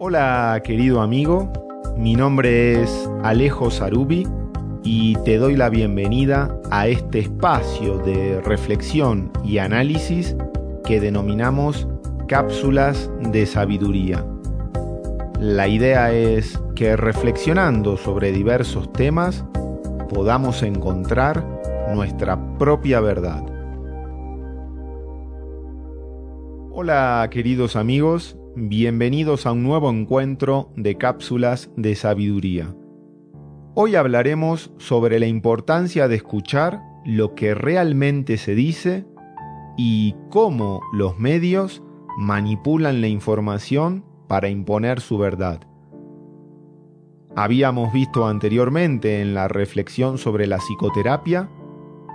Hola, querido amigo. Mi nombre es Alejo Sarubi y te doy la bienvenida a este espacio de reflexión y análisis que denominamos cápsulas de sabiduría. La idea es que reflexionando sobre diversos temas podamos encontrar nuestra propia verdad. Hola queridos amigos, bienvenidos a un nuevo encuentro de cápsulas de sabiduría. Hoy hablaremos sobre la importancia de escuchar lo que realmente se dice y cómo los medios manipulan la información para imponer su verdad. Habíamos visto anteriormente en la reflexión sobre la psicoterapia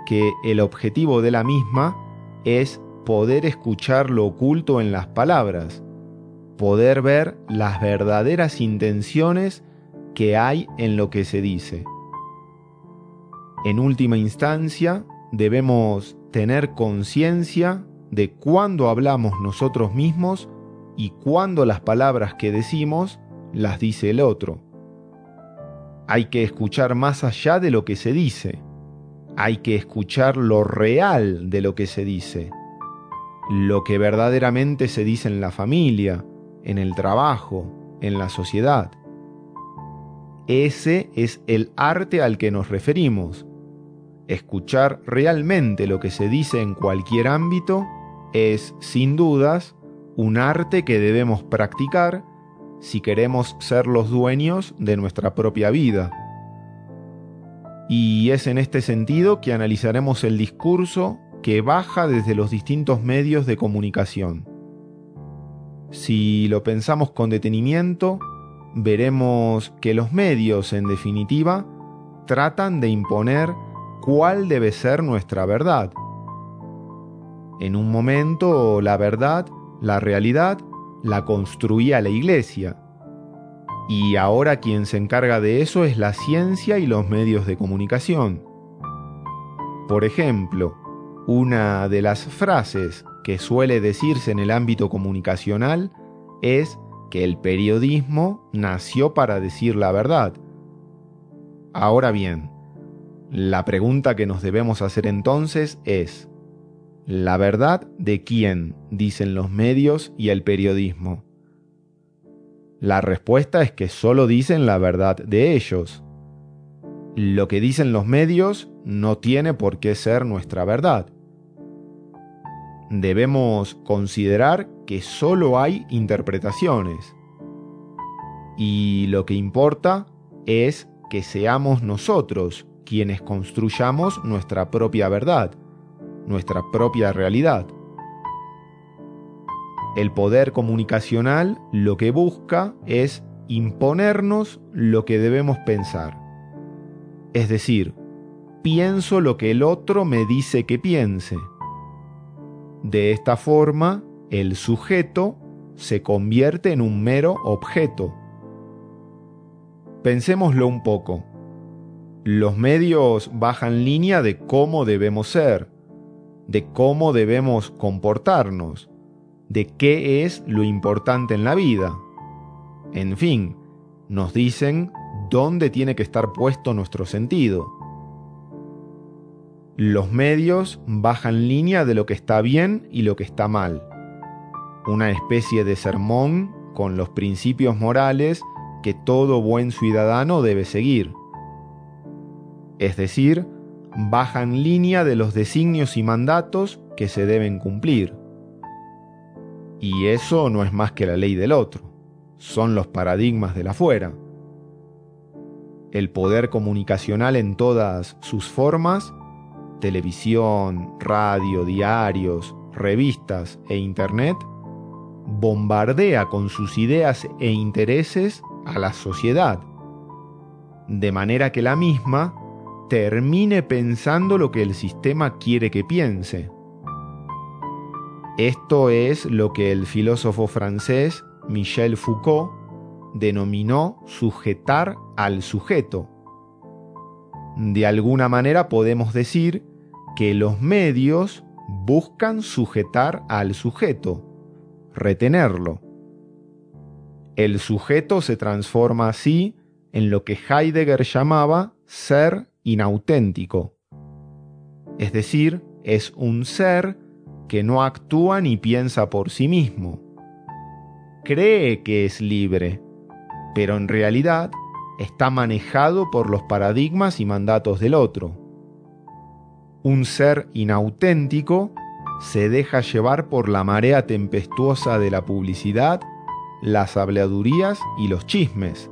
que el objetivo de la misma es poder escuchar lo oculto en las palabras, poder ver las verdaderas intenciones que hay en lo que se dice. En última instancia, debemos tener conciencia de cuándo hablamos nosotros mismos y cuándo las palabras que decimos las dice el otro. Hay que escuchar más allá de lo que se dice. Hay que escuchar lo real de lo que se dice lo que verdaderamente se dice en la familia, en el trabajo, en la sociedad. Ese es el arte al que nos referimos. Escuchar realmente lo que se dice en cualquier ámbito es, sin dudas, un arte que debemos practicar si queremos ser los dueños de nuestra propia vida. Y es en este sentido que analizaremos el discurso que baja desde los distintos medios de comunicación. Si lo pensamos con detenimiento, veremos que los medios, en definitiva, tratan de imponer cuál debe ser nuestra verdad. En un momento, la verdad, la realidad, la construía la iglesia. Y ahora quien se encarga de eso es la ciencia y los medios de comunicación. Por ejemplo, una de las frases que suele decirse en el ámbito comunicacional es que el periodismo nació para decir la verdad. Ahora bien, la pregunta que nos debemos hacer entonces es, ¿la verdad de quién? dicen los medios y el periodismo. La respuesta es que solo dicen la verdad de ellos. Lo que dicen los medios no tiene por qué ser nuestra verdad debemos considerar que solo hay interpretaciones. Y lo que importa es que seamos nosotros quienes construyamos nuestra propia verdad, nuestra propia realidad. El poder comunicacional lo que busca es imponernos lo que debemos pensar. Es decir, pienso lo que el otro me dice que piense de esta forma, el sujeto se convierte en un mero objeto. Pensémoslo un poco. Los medios bajan línea de cómo debemos ser, de cómo debemos comportarnos, de qué es lo importante en la vida. En fin, nos dicen dónde tiene que estar puesto nuestro sentido. Los medios bajan línea de lo que está bien y lo que está mal. Una especie de sermón con los principios morales que todo buen ciudadano debe seguir. Es decir, bajan línea de los designios y mandatos que se deben cumplir. Y eso no es más que la ley del otro, son los paradigmas de la fuera. El poder comunicacional en todas sus formas televisión, radio, diarios, revistas e Internet bombardea con sus ideas e intereses a la sociedad, de manera que la misma termine pensando lo que el sistema quiere que piense. Esto es lo que el filósofo francés Michel Foucault denominó sujetar al sujeto. De alguna manera podemos decir que los medios buscan sujetar al sujeto, retenerlo. El sujeto se transforma así en lo que Heidegger llamaba ser inauténtico. Es decir, es un ser que no actúa ni piensa por sí mismo. Cree que es libre, pero en realidad está manejado por los paradigmas y mandatos del otro. Un ser inauténtico se deja llevar por la marea tempestuosa de la publicidad, las habladurías y los chismes.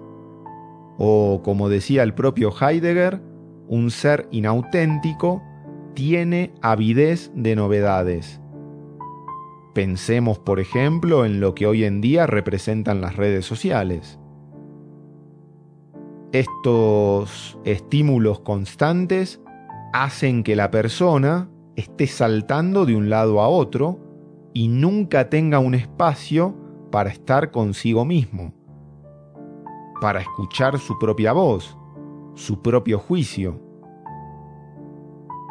O, como decía el propio Heidegger, un ser inauténtico tiene avidez de novedades. Pensemos, por ejemplo, en lo que hoy en día representan las redes sociales. Estos estímulos constantes hacen que la persona esté saltando de un lado a otro y nunca tenga un espacio para estar consigo mismo, para escuchar su propia voz, su propio juicio.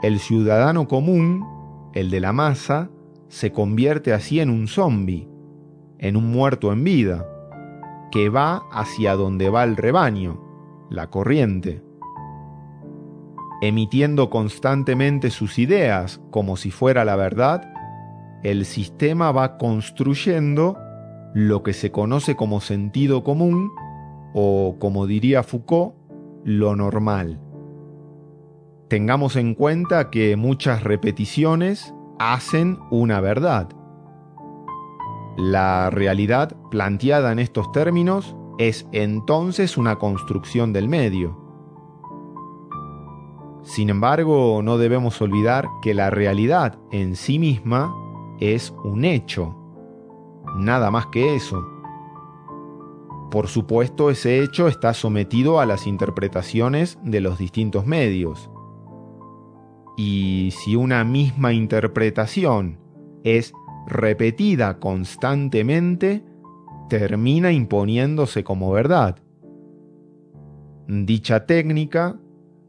El ciudadano común, el de la masa, se convierte así en un zombi, en un muerto en vida, que va hacia donde va el rebaño, la corriente emitiendo constantemente sus ideas como si fuera la verdad, el sistema va construyendo lo que se conoce como sentido común o, como diría Foucault, lo normal. Tengamos en cuenta que muchas repeticiones hacen una verdad. La realidad planteada en estos términos es entonces una construcción del medio. Sin embargo, no debemos olvidar que la realidad en sí misma es un hecho, nada más que eso. Por supuesto, ese hecho está sometido a las interpretaciones de los distintos medios. Y si una misma interpretación es repetida constantemente, termina imponiéndose como verdad. Dicha técnica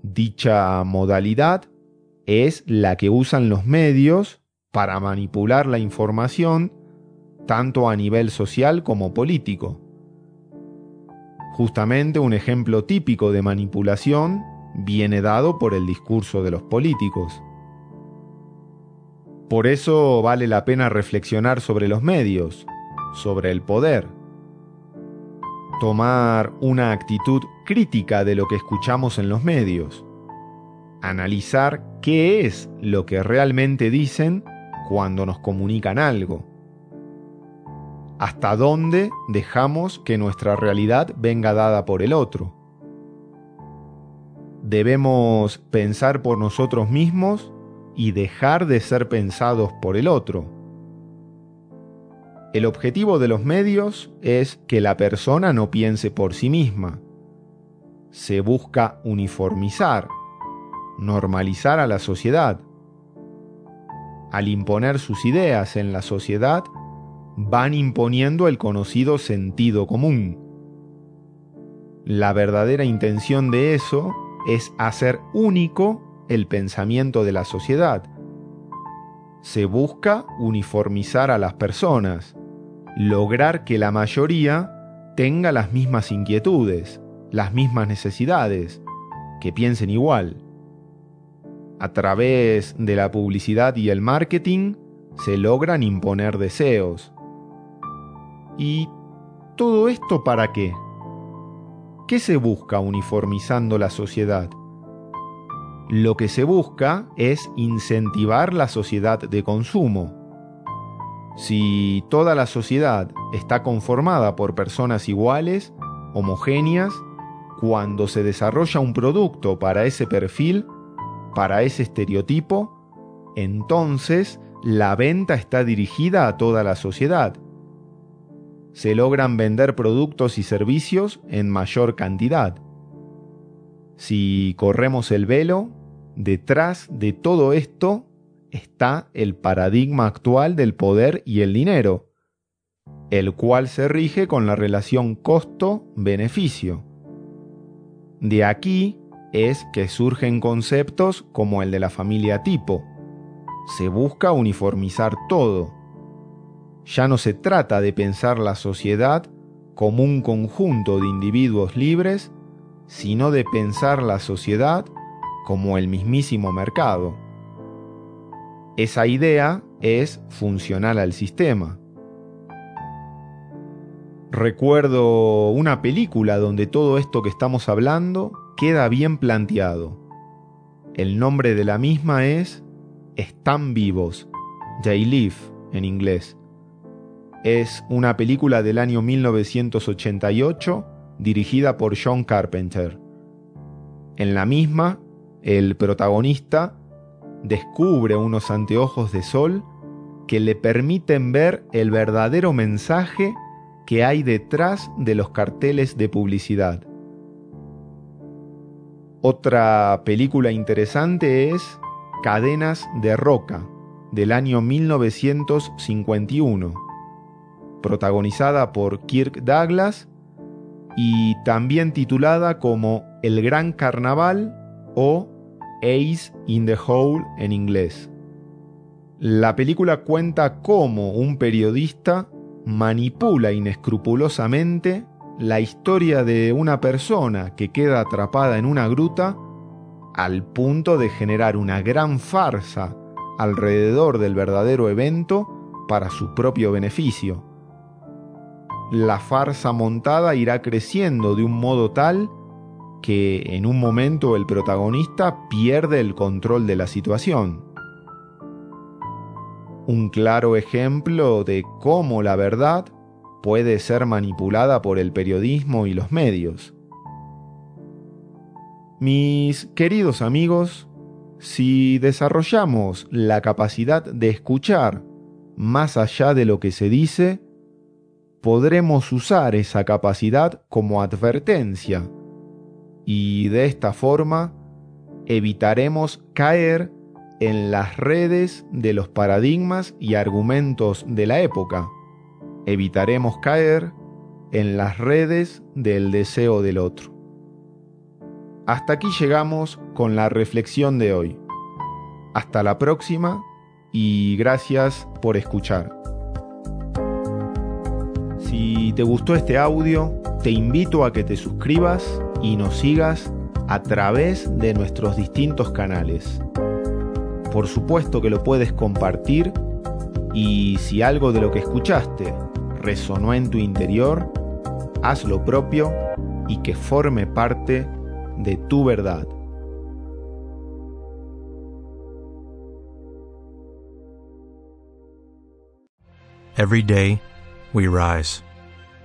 Dicha modalidad es la que usan los medios para manipular la información tanto a nivel social como político. Justamente un ejemplo típico de manipulación viene dado por el discurso de los políticos. Por eso vale la pena reflexionar sobre los medios, sobre el poder, tomar una actitud crítica de lo que escuchamos en los medios, analizar qué es lo que realmente dicen cuando nos comunican algo, hasta dónde dejamos que nuestra realidad venga dada por el otro. Debemos pensar por nosotros mismos y dejar de ser pensados por el otro el objetivo de los medios es que la persona no piense por sí misma. Se busca uniformizar, normalizar a la sociedad. Al imponer sus ideas en la sociedad, van imponiendo el conocido sentido común. La verdadera intención de eso es hacer único el pensamiento de la sociedad. Se busca uniformizar a las personas, lograr que la mayoría tenga las mismas inquietudes, las mismas necesidades, que piensen igual. A través de la publicidad y el marketing se logran imponer deseos. ¿Y todo esto para qué? ¿Qué se busca uniformizando la sociedad? Lo que se busca es incentivar la sociedad de consumo si toda la sociedad está conformada por personas iguales, homogéneas, cuando se desarrolla un producto para ese perfil, para ese estereotipo, entonces la venta está dirigida a toda la sociedad. se logran vender productos y servicios en mayor cantidad. Si corremos el velo, detrás de todo esto está el paradigma actual del poder y el dinero, el cual se rige con la relación costo-beneficio. De aquí es que surgen conceptos como el de la familia tipo. Se busca uniformizar todo. Ya no se trata de pensar la sociedad como un conjunto de individuos libres, sino de pensar la sociedad como el mismísimo mercado. Esa idea es funcional al sistema. Recuerdo una película donde todo esto que estamos hablando queda bien planteado. El nombre de la misma es Están vivos, They Live en inglés. Es una película del año 1988 dirigida por John Carpenter. En la misma, el protagonista descubre unos anteojos de sol que le permiten ver el verdadero mensaje que hay detrás de los carteles de publicidad. Otra película interesante es Cadenas de Roca, del año 1951, protagonizada por Kirk Douglas y también titulada como El Gran Carnaval o Ace in the Hole en inglés. La película cuenta cómo un periodista manipula inescrupulosamente la historia de una persona que queda atrapada en una gruta al punto de generar una gran farsa alrededor del verdadero evento para su propio beneficio. La farsa montada irá creciendo de un modo tal que en un momento el protagonista pierde el control de la situación. Un claro ejemplo de cómo la verdad puede ser manipulada por el periodismo y los medios. Mis queridos amigos, si desarrollamos la capacidad de escuchar más allá de lo que se dice, podremos usar esa capacidad como advertencia y de esta forma evitaremos caer en las redes de los paradigmas y argumentos de la época evitaremos caer en las redes del deseo del otro. Hasta aquí llegamos con la reflexión de hoy. Hasta la próxima y gracias por escuchar. Si te gustó este audio, te invito a que te suscribas y nos sigas a través de nuestros distintos canales. Por supuesto que lo puedes compartir y si algo de lo que escuchaste resonó en tu interior, haz lo propio y que forme parte de tu verdad. Every day, we rise,